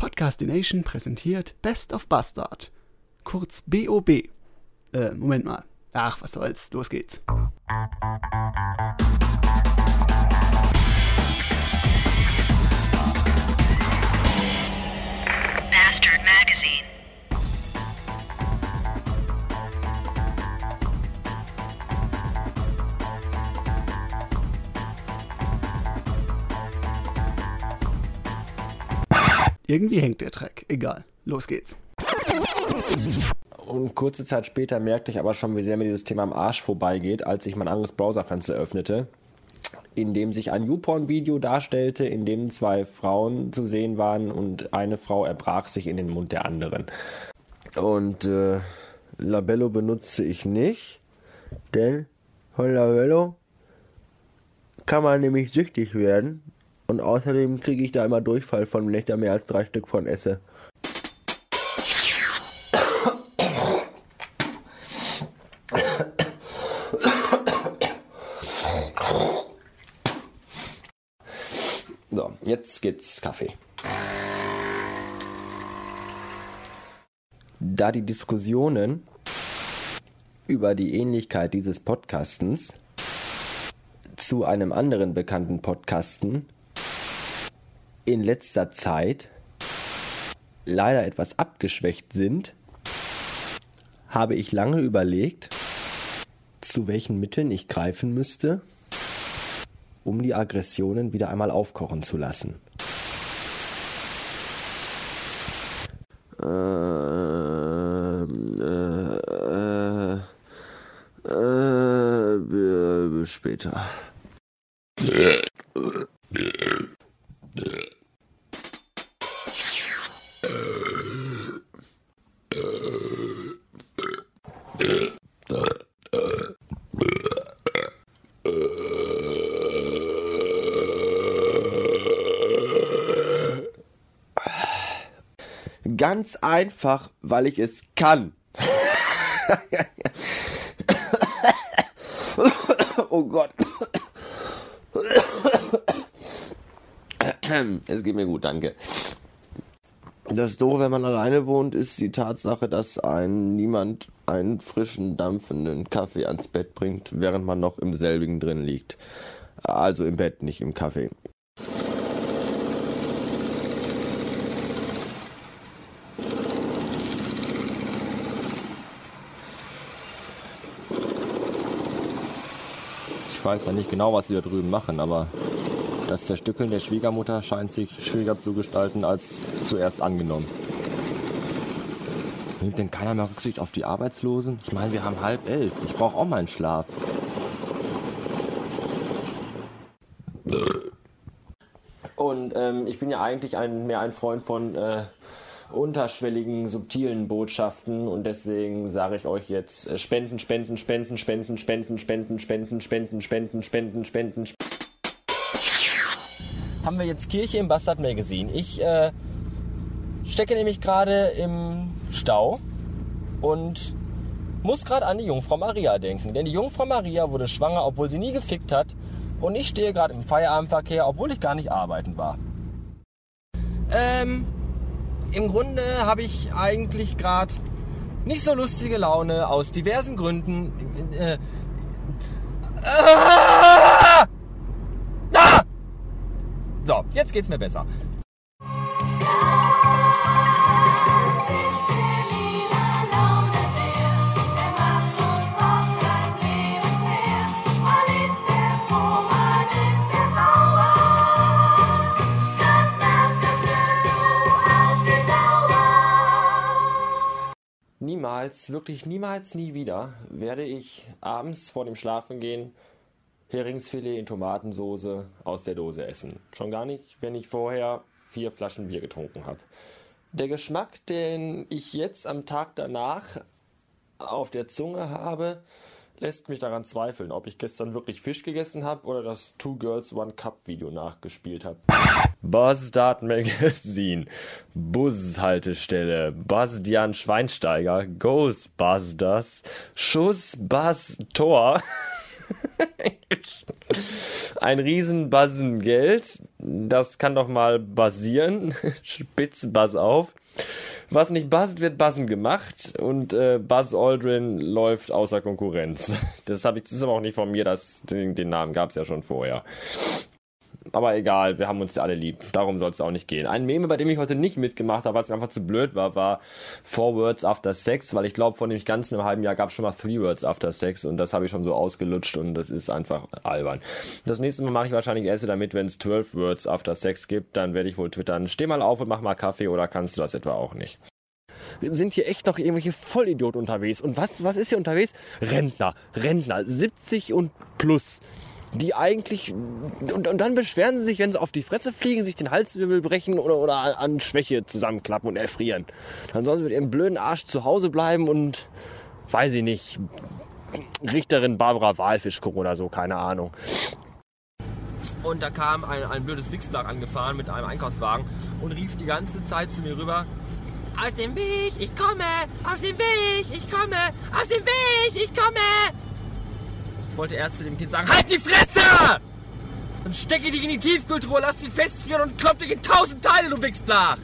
Podcastination präsentiert Best of Bastard. Kurz BOB. Äh, Moment mal. Ach, was soll's. Los geht's. Irgendwie hängt der Track. Egal. Los geht's. Und kurze Zeit später merkte ich aber schon, wie sehr mir dieses Thema am Arsch vorbeigeht, als ich mein anderes Browserfenster öffnete, in dem sich ein YouPorn-Video darstellte, in dem zwei Frauen zu sehen waren und eine Frau erbrach sich in den Mund der anderen. Und äh, Labello benutze ich nicht, denn von Labello kann man nämlich süchtig werden. Und außerdem kriege ich da immer Durchfall von, wenn ich da mehr als drei Stück von esse. So, jetzt gibt's Kaffee. Da die Diskussionen über die Ähnlichkeit dieses Podcastens zu einem anderen bekannten Podcasten in letzter Zeit leider etwas abgeschwächt sind, habe ich lange überlegt, zu welchen Mitteln ich greifen müsste, um die Aggressionen wieder einmal aufkochen zu lassen. Ähm, äh, äh, äh, später. Ganz einfach, weil ich es kann. oh Gott. Es geht mir gut, danke. Das Doofe, wenn man alleine wohnt, ist die Tatsache, dass ein niemand einen frischen, dampfenden Kaffee ans Bett bringt, während man noch im selbigen drin liegt. Also im Bett, nicht im Kaffee. Ich weiß ja nicht genau, was sie da drüben machen, aber das Zerstückeln der Schwiegermutter scheint sich schwieriger zu gestalten als zuerst angenommen. Nimmt denn keiner mehr Rücksicht auf die Arbeitslosen? Ich meine, wir haben halb elf. Ich brauche auch meinen Schlaf. Und ähm, ich bin ja eigentlich ein, mehr ein Freund von äh, unterschwelligen, subtilen Botschaften und deswegen sage ich euch jetzt äh, Spenden, Spenden, Spenden, Spenden, Spenden, Spenden, Spenden, Spenden, Spenden, Spenden, Spenden. Haben wir jetzt Kirche im Bastard Magazine. Ich äh, stecke nämlich gerade im Stau und muss gerade an die Jungfrau Maria denken. Denn die Jungfrau Maria wurde schwanger, obwohl sie nie gefickt hat. Und ich stehe gerade im Feierabendverkehr, obwohl ich gar nicht arbeiten war. Ähm, im Grunde habe ich eigentlich gerade nicht so lustige Laune aus diversen Gründen. Äh, ah! Ah! So, jetzt geht's mir besser. Niemals, wirklich niemals, nie wieder werde ich abends vor dem Schlafengehen Heringsfilet in Tomatensoße aus der Dose essen. Schon gar nicht, wenn ich vorher vier Flaschen Bier getrunken habe. Der Geschmack, den ich jetzt am Tag danach auf der Zunge habe, lässt mich daran zweifeln, ob ich gestern wirklich Fisch gegessen habe oder das Two Girls One Cup Video nachgespielt habe. Buzzstart Magazine, Bushaltestelle, Bastian Schweinsteiger, Ghostbusters, Schuss, Bass, Tor. Ein riesen Geld. Das kann doch mal basieren. Spitz Buzz auf. Was nicht buzzt, wird buzzen gemacht und äh, Buzz Aldrin läuft außer Konkurrenz. Das, hab ich, das ist aber auch nicht von mir, das, den, den Namen gab es ja schon vorher. Aber egal, wir haben uns ja alle lieb. Darum soll es auch nicht gehen. Ein Meme, bei dem ich heute nicht mitgemacht habe, weil es mir einfach zu blöd war, war Four Words After Sex, weil ich glaube, vor dem ganzen einem halben Jahr gab es schon mal Three Words After Sex und das habe ich schon so ausgelutscht und das ist einfach albern. Das nächste Mal mache ich wahrscheinlich erst wieder mit, wenn es 12 Words After Sex gibt, dann werde ich wohl twittern, steh mal auf und mach mal Kaffee oder kannst du das etwa auch nicht? sind hier echt noch irgendwelche Vollidioten unterwegs. Und was, was ist hier unterwegs? Rentner, Rentner, 70 und plus die eigentlich und, und dann beschweren sie sich, wenn sie auf die Fresse fliegen, sich den Halswirbel brechen oder, oder an Schwäche zusammenklappen und erfrieren. Dann sollen sie mit ihrem blöden Arsch zu Hause bleiben und weiß ich nicht, Richterin Barbara Walfisch gucken oder so, keine Ahnung. Und da kam ein, ein blödes Wichsblach angefahren mit einem Einkaufswagen und rief die ganze Zeit zu mir rüber, aus dem Weg, ich komme, aus dem Weg, ich komme, aus dem Weg, ich komme wollte erst zu dem Kind sagen, halt die Fresse! Dann stecke dich in die Tiefkühltruhe, lass sie festfrieren und klopp dich in tausend Teile, du Wichsblach!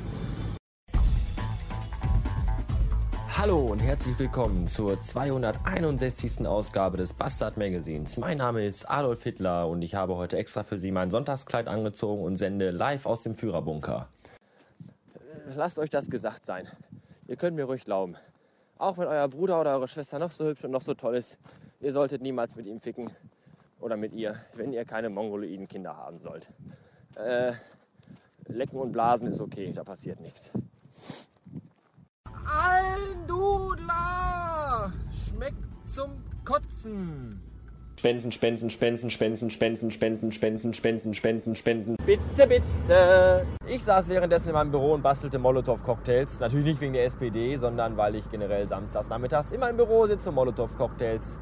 Hallo und herzlich willkommen zur 261. Ausgabe des Bastard Magazins. Mein Name ist Adolf Hitler und ich habe heute extra für Sie mein Sonntagskleid angezogen und sende live aus dem Führerbunker. Lasst euch das gesagt sein. Ihr könnt mir ruhig glauben. Auch wenn euer Bruder oder eure Schwester noch so hübsch und noch so toll ist, ihr solltet niemals mit ihm ficken oder mit ihr, wenn ihr keine mongoloiden Kinder haben sollt. Äh, lecken und blasen ist okay, da passiert nichts. Ein Dudler! Schmeckt zum Kotzen! Spenden, spenden, spenden, spenden, spenden, spenden, spenden, spenden, spenden, spenden. Bitte, bitte. Ich saß währenddessen in meinem Büro und bastelte Molotow-Cocktails. Natürlich nicht wegen der SPD, sondern weil ich generell samstags nachmittags in meinem Büro sitze und Molotow-Cocktails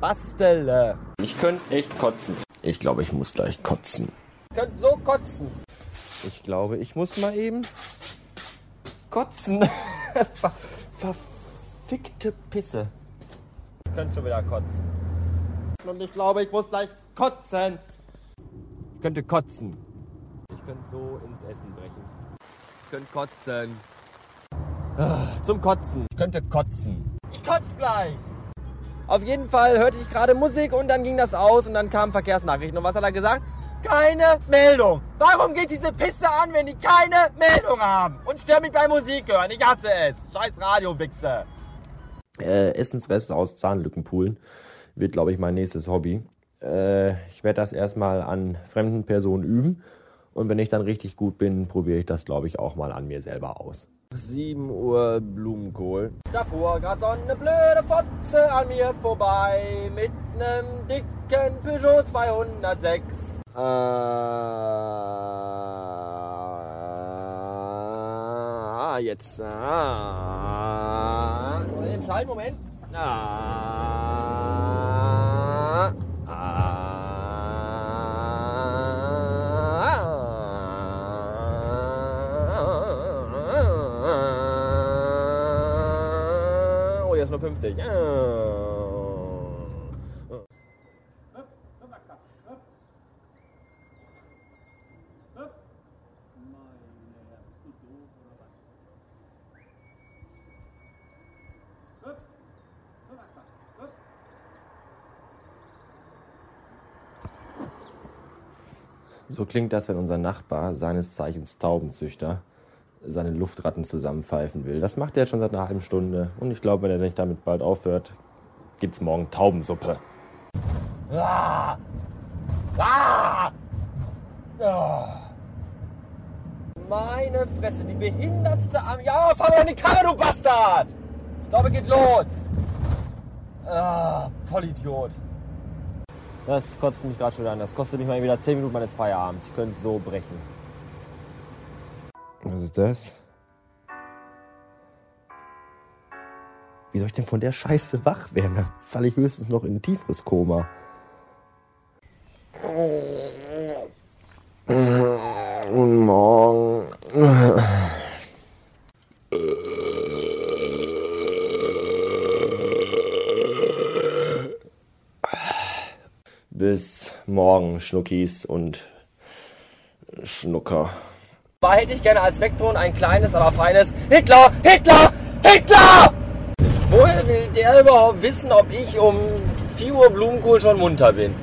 bastele. Ich könnte echt kotzen. Ich glaube, ich muss gleich kotzen. Ich könnte so kotzen. Ich glaube, ich muss mal eben kotzen. Ver verfickte Pisse. Ich könnte schon wieder kotzen und ich glaube, ich muss gleich kotzen. Ich könnte kotzen. Ich könnte so ins Essen brechen. Ich könnte kotzen. Ah, zum Kotzen. Ich könnte kotzen. Ich kotze gleich. Auf jeden Fall hörte ich gerade Musik und dann ging das aus und dann kamen Verkehrsnachrichten. Und was hat er gesagt? Keine Meldung. Warum geht diese Pisse an, wenn die keine Meldung haben? Und stört mich bei Musik hören. Ich hasse es. Scheiß Radio-Wichse. Äh, Essensreste aus Zahnlückenpoolen wird, glaube ich, mein nächstes Hobby. Äh, ich werde das erstmal an fremden Personen üben und wenn ich dann richtig gut bin, probiere ich das, glaube ich, auch mal an mir selber aus. 7 Uhr Blumenkohl. Da fuhr gerade so eine blöde Fotze an mir vorbei mit einem dicken Peugeot 206. Ah, jetzt. Ah. Den Schall, Moment. Ah. Oh, jetzt nur 50. So klingt das, wenn unser Nachbar, seines Zeichens Taubenzüchter, seine Luftratten zusammenpfeifen will. Das macht er jetzt schon seit einer halben Stunde. Und ich glaube, wenn er nicht damit bald aufhört, gibt's morgen Taubensuppe. Ah! Ah! Ah! Meine Fresse, die behindertste Arm. Ja, fahr doch in die Karre, du Bastard! Ich glaube, geht los. Ah, Vollidiot. Das kotzt mich gerade schon an. Das kostet mich mal wieder 10 Minuten meines Feierabends. Ich könnte so brechen. Was ist das? Wie soll ich denn von der Scheiße wach werden? Da falle ich höchstens noch in ein tieferes Koma. Guten Morgen. Bis morgen, Schnuckis und Schnucker. War hätte ich gerne als Vektor ein kleines, aber feines Hitler, Hitler, Hitler! Woher will der überhaupt wissen, ob ich um 4 Uhr Blumenkohl schon munter bin?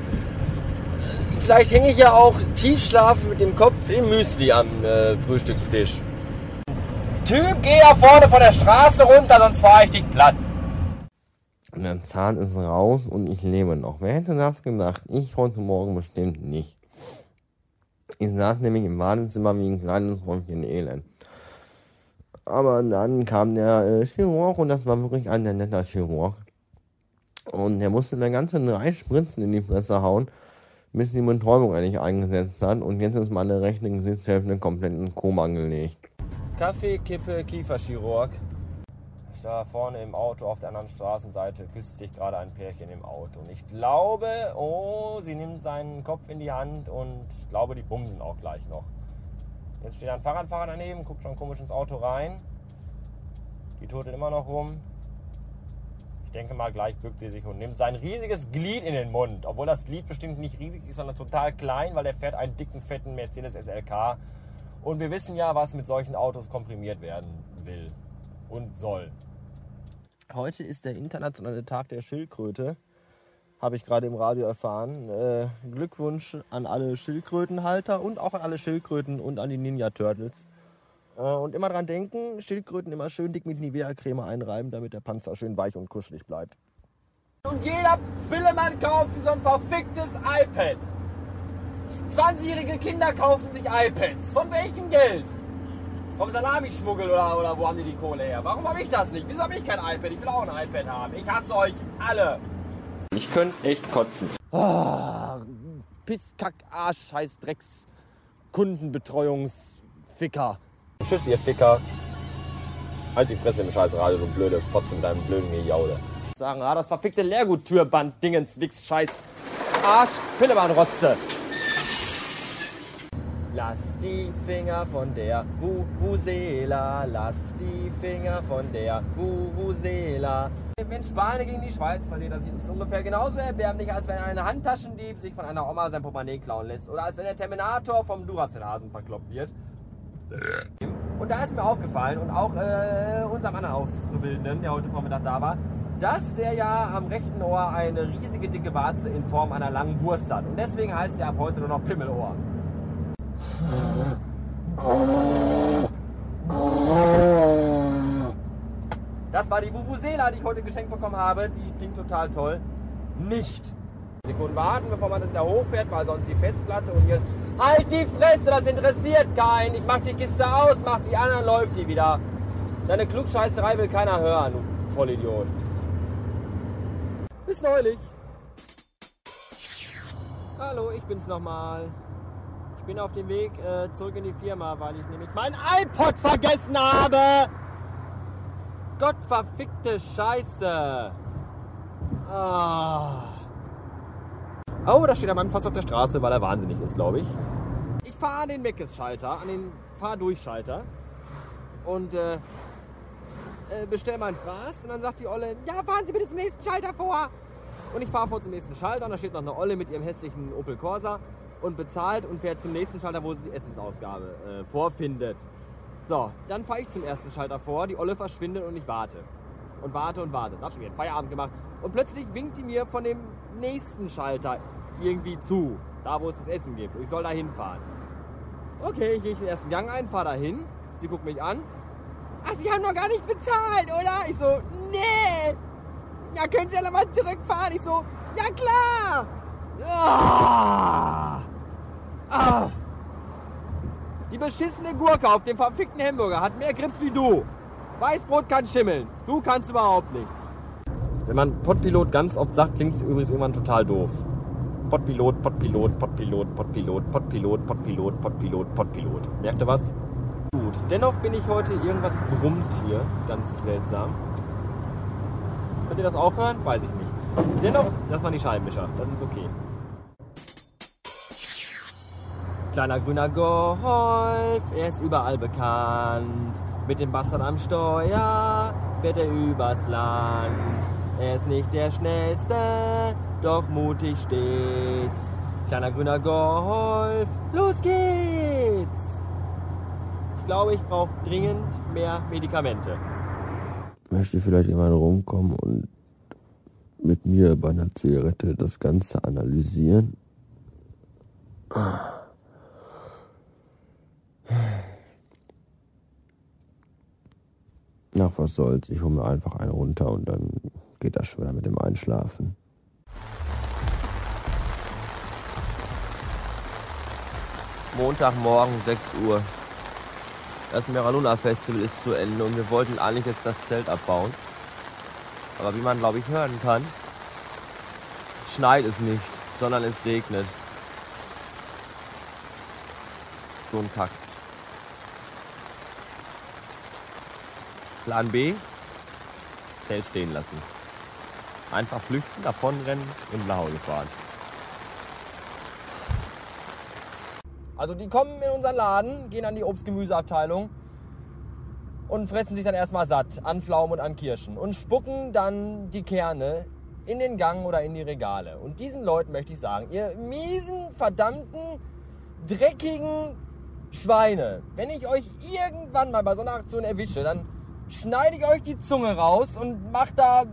Vielleicht hänge ich ja auch tiefschlaf mit dem Kopf im Müsli am äh, Frühstückstisch. Typ, geh da vorne von der Straße runter, sonst fahr ich dich platt. Der Zahn ist raus und ich lebe noch. Wer hätte das gedacht? Ich heute Morgen bestimmt nicht. Ich saß nämlich im Badezimmer wie ein kleines Häufchen Elend. Aber dann kam der äh, Chirurg und das war wirklich ein netter Chirurg. Und er musste dann ganze drei Spritzen in die Fresse hauen, bis die Betäubung eigentlich eingesetzt hat. Und jetzt ist meine rechte Gesichtshälfte komplett in Koma gelegt. Kaffee, Kippe, Kieferchirurg. Da vorne im Auto auf der anderen Straßenseite küsst sich gerade ein Pärchen im Auto. Und ich glaube, oh, sie nimmt seinen Kopf in die Hand und glaube, die bumsen auch gleich noch. Jetzt steht ein Fahrradfahrer daneben, guckt schon komisch ins Auto rein. Die turtelt immer noch rum. Ich denke mal, gleich bückt sie sich und nimmt sein riesiges Glied in den Mund. Obwohl das Glied bestimmt nicht riesig ist, sondern total klein, weil er fährt einen dicken, fetten Mercedes SLK. Und wir wissen ja, was mit solchen Autos komprimiert werden will und soll. Heute ist der internationale Tag der Schildkröte. Habe ich gerade im Radio erfahren. Äh, Glückwunsch an alle Schildkrötenhalter und auch an alle Schildkröten und an die Ninja Turtles. Äh, und immer dran denken, Schildkröten immer schön dick mit Nivea-Creme einreiben, damit der Panzer schön weich und kuschelig bleibt. Und jeder Pillemann kauft sich so ein verficktes iPad. 20-jährige Kinder kaufen sich iPads. Von welchem Geld? Vom Salamischmuggel oder, oder wo haben die die Kohle her? Warum habe ich das nicht? Wieso habe ich kein iPad? Ich will auch ein iPad haben. Ich hasse euch alle. Ich könnte echt kotzen. Oh, Piss, Kack, Arsch, Scheiß, Drecks, Kundenbetreuungsficker. Tschüss, ihr Ficker. Halt die Fresse im scheiß Radio, du blöde Fotze mit deinem blöden Gejaule. Sagen, ah, das verfickte Leerguttürband, Dingens, Wix, Scheiß, Arsch, Pillemann-Rotze. Lasst die Finger von der Vuvuzela, lasst die Finger von der Vuvuzela. Wenn Spanien gegen die Schweiz verliert, das ist ungefähr genauso erbärmlich, als wenn ein Handtaschendieb sich von einer Oma sein Portemonnaie klauen lässt. Oder als wenn der Terminator vom Duracell-Hasen verkloppt wird. Und da ist mir aufgefallen und auch äh, unserem anderen Auszubildenden, der heute Vormittag da war, dass der ja am rechten Ohr eine riesige dicke Warze in Form einer langen Wurst hat. Und deswegen heißt er ab heute nur noch Pimmelohr. Das war die Vuvuzela, die ich heute geschenkt bekommen habe. Die klingt total toll. Nicht. Sekunden warten, bevor man das wieder hochfährt, weil sonst die Festplatte und hier. Halt die Fresse, das interessiert keinen. Ich mach die Kiste aus, mach die anderen, läuft die wieder. Deine Klugscheißerei will keiner hören, du Vollidiot. Bis neulich. Hallo, ich bin's nochmal. Ich bin auf dem Weg äh, zurück in die Firma, weil ich nämlich mein iPod vergessen habe. Gott verfickte Scheiße. Ah. Oh, da steht ein Mann fast auf der Straße, weil er wahnsinnig ist, glaube ich. Ich fahre an den Meckes-Schalter, an den Fahrdurchschalter und äh, äh, bestell mein Fraß. Und dann sagt die Olle, ja, fahren Sie bitte zum nächsten Schalter vor. Und ich fahre vor zum nächsten Schalter und da steht noch eine Olle mit ihrem hässlichen Opel Corsa und bezahlt und fährt zum nächsten Schalter, wo sie die Essensausgabe äh, vorfindet. So, dann fahre ich zum ersten Schalter vor, die Olle verschwindet und ich warte. Und warte und warte. Da hat schon wieder Feierabend gemacht. Und plötzlich winkt die mir von dem nächsten Schalter irgendwie zu. Da, wo es das Essen gibt. Ich soll da hinfahren. Okay, ich gehe den ersten Gang ein, fahre da hin. Sie guckt mich an. Ach, Sie haben noch gar nicht bezahlt, oder? Ich so, nee. Ja, können Sie ja nochmal zurückfahren? Ich so, ja klar. Ah. Ah. Die beschissene Gurke auf dem verfickten Hamburger hat mehr Grips wie du. Weißbrot kann schimmeln. Du kannst überhaupt nichts. Wenn man Pottpilot ganz oft sagt, klingt es übrigens irgendwann total doof. Pottpilot, Pottpilot, Pottpilot, Pottpilot, Pottpilot, Pottpilot, Pottpilot, Pottpilot. Merkt ihr was? Gut. Dennoch bin ich heute irgendwas brummt hier. Ganz seltsam. Könnt ihr das auch hören? Weiß ich nicht. Dennoch, das waren die Scheibenwischer. Das ist okay. Kleiner grüner Golf, er ist überall bekannt. Mit dem Bastard am Steuer fährt er übers Land. Er ist nicht der schnellste, doch mutig stets. Kleiner grüner Golf, los geht's! Ich glaube, ich brauche dringend mehr Medikamente. Möchte vielleicht jemand rumkommen und mit mir bei einer Zigarette das Ganze analysieren? Ach, was soll's. Ich hole mir einfach einen runter und dann geht das schon wieder mit dem Einschlafen. Montagmorgen 6 Uhr. Das Meraluna Festival ist zu Ende und wir wollten eigentlich jetzt das Zelt abbauen. Aber wie man glaube ich hören kann, schneit es nicht, sondern es regnet. So ein Kack. Plan B, Zelt stehen lassen. Einfach flüchten, davonrennen und nach Hause fahren. Also die kommen in unseren Laden, gehen an die Obst-Gemüseabteilung und fressen sich dann erstmal satt an Pflaumen und an Kirschen und spucken dann die Kerne in den Gang oder in die Regale. Und diesen Leuten möchte ich sagen, ihr miesen, verdammten, dreckigen Schweine, wenn ich euch irgendwann mal bei so einer Aktion erwische, dann schneide ich euch die Zunge raus und mach da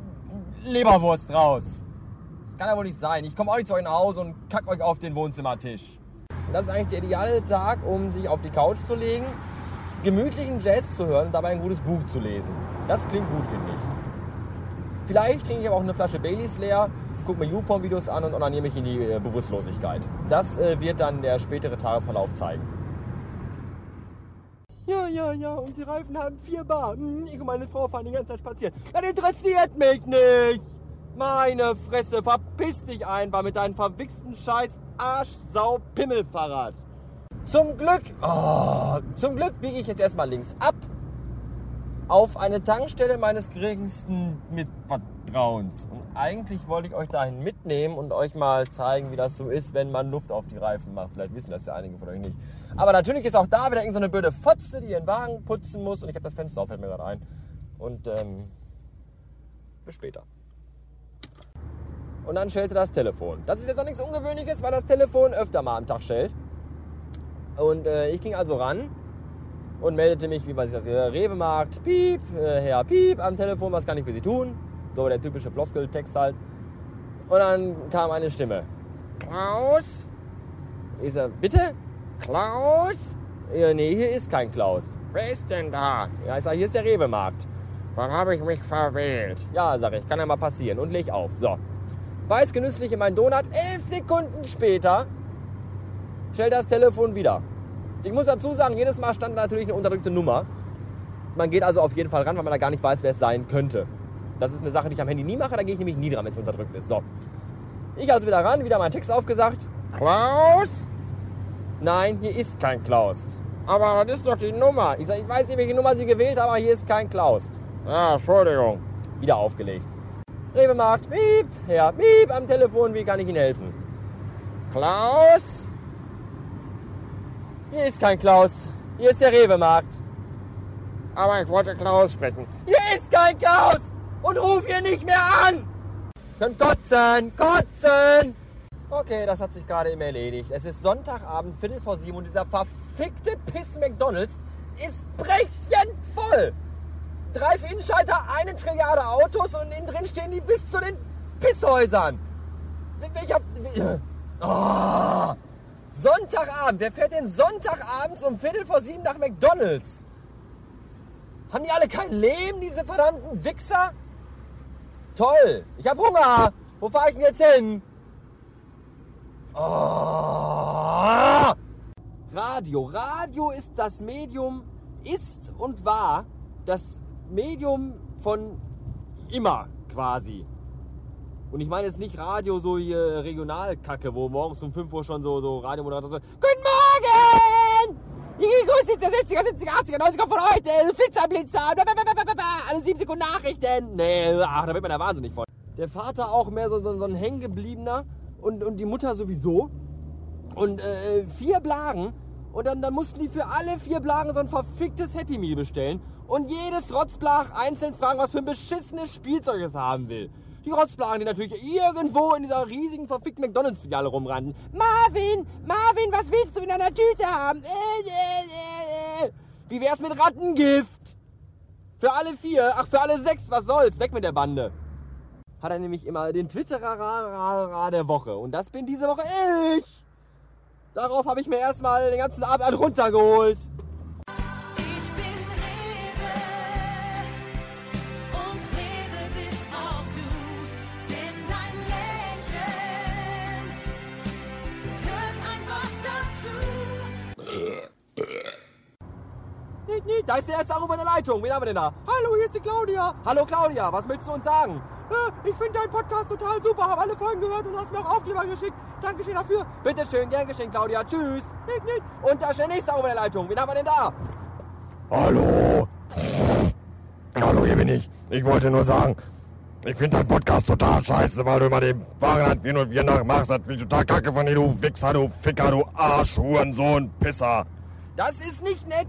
Leberwurst raus. Das kann ja wohl nicht sein. Ich komme auch nicht zu euch nach Hause und kack euch auf den Wohnzimmertisch. Das ist eigentlich der ideale Tag, um sich auf die Couch zu legen, gemütlichen Jazz zu hören und dabei ein gutes Buch zu lesen. Das klingt gut, finde ich. Vielleicht trinke ich aber auch eine Flasche Baileys leer, gucke mir YouPorn-Videos an und onaniere mich in die äh, Bewusstlosigkeit. Das äh, wird dann der spätere Tagesverlauf zeigen. Ja, ja, ja, und die Reifen haben vier Bar. Hm, Ich und meine Frau fahren die ganze Zeit spazieren. Das interessiert mich nicht. Meine Fresse, verpiss dich einfach mit deinem verwichsten Scheiß Arschsau-Pimmelfahrrad. Zum Glück, oh, zum Glück biege ich jetzt erstmal links ab auf eine Tankstelle meines geringsten Mitvertrauens. Und eigentlich wollte ich euch dahin mitnehmen und euch mal zeigen, wie das so ist, wenn man Luft auf die Reifen macht. Vielleicht wissen das ja einige von euch nicht. Aber natürlich ist auch da wieder irgendeine so blöde Fotze, die ihren Wagen putzen muss. Und ich habe das Fenster auf, fällt mir gerade ein. Und ähm, bis später. Und dann schellte das Telefon. Das ist jetzt auch nichts Ungewöhnliches, weil das Telefon öfter mal am Tag schellt. Und äh, ich ging also ran und meldete mich, wie man sich das hier, Rewe-Markt, Piep, äh, Herr Piep am Telefon, was kann ich für Sie tun? So der typische Floskeltext halt. Und dann kam eine Stimme. Klaus? Ich sag, bitte? Klaus? Ja, nee, hier ist kein Klaus. Wer ist denn da? Ja, ich sag, hier ist der Rewe-Markt. Dann habe ich mich verwählt. Ja, sag ich, kann ja mal passieren. Und leg auf. So. Weiß genüsslich in meinen Donut. Elf Sekunden später stellt das Telefon wieder. Ich muss dazu sagen, jedes Mal stand natürlich eine unterdrückte Nummer. Man geht also auf jeden Fall ran, weil man da gar nicht weiß, wer es sein könnte. Das ist eine Sache, die ich am Handy nie mache, da gehe ich nämlich nie dran, wenn es unterdrückt ist. So. Ich also wieder ran, wieder meinen Text aufgesagt. Klaus? Nein, hier ist kein Klaus. Aber das ist doch die Nummer. Ich sag, ich weiß nicht, welche Nummer Sie gewählt haben, aber hier ist kein Klaus. Ja, Entschuldigung. Wieder aufgelegt. Rewe-Markt, Miep, Herr, Miep am Telefon, wie kann ich Ihnen helfen? Klaus? Hier ist kein Klaus. Hier ist der Rewe-Markt. Aber ich wollte Klaus sprechen. Hier ist kein Klaus! Und ruf hier nicht mehr an! Könnt kotzen, kotzen! Okay, das hat sich gerade eben erledigt. Es ist Sonntagabend, Viertel vor sieben und dieser verfickte Piss McDonalds ist brechend voll. Drei Innenschalter, eine Trilliarde Autos und innen drin stehen die bis zu den Pisshäusern. Welcher... Oh. Sonntagabend. Wer fährt denn Sonntagabends um Viertel vor sieben nach McDonalds? Haben die alle kein Leben, diese verdammten Wichser? Toll. Ich hab Hunger. Wo fahre ich denn jetzt hin? Oh. Radio. Radio ist das Medium, ist und war das Medium von immer quasi. Und ich meine jetzt nicht Radio, so hier Regionalkacke, wo morgens um 5 Uhr schon so, so Radiomoderator so, Guten Morgen! Ich grüße Sie zur 60er, 70er, 80er, 90er von heute, Flitzer, Blitzer, blablabla, alle 7 Sekunden Nachrichten. Nee, ach, da wird man ja wahnsinnig von. Der Vater auch mehr so, so, so ein hängengebliebener und, und die Mutter sowieso. Und äh, vier Blagen. Und dann, dann mussten die für alle vier Blagen so ein verficktes Happy Meal bestellen. Und jedes Rotzblach einzeln fragen, was für ein beschissenes Spielzeug es haben will. Die Rotzplagen, die natürlich irgendwo in dieser riesigen verfickten McDonalds-Filiale rumrannten. Marvin, Marvin, was willst du in deiner Tüte haben? Äh, äh, äh, äh. Wie wär's mit Rattengift? Für alle vier, ach für alle sechs, was soll's? Weg mit der Bande. Hat er nämlich immer den Twitterer der Woche. Und das bin diese Woche ich. Darauf habe ich mir erstmal den ganzen Abend runtergeholt. Nee, nee, da ist der erste Anruf in der Leitung. Wen haben wir denn da? Hallo, hier ist die Claudia. Hallo Claudia, was möchtest du uns sagen? Äh, ich finde deinen Podcast total super, habe alle Folgen gehört und hast mir auch Aufkleber geschickt. Dankeschön dafür. Bitteschön, gern geschehen, Claudia. Tschüss. Und da ist der nächste Anruf in der Leitung. Wen haben wir denn da? Hallo. Hallo, hier bin ich. Ich wollte nur sagen, ich finde deinen Podcast total scheiße, weil du immer den Warenland wie und wir nachmachst. Das finde ich total kacke von dir, du Wichser, du Ficker, du Arsch, Hurensohn, Pisser. Das ist nicht nett.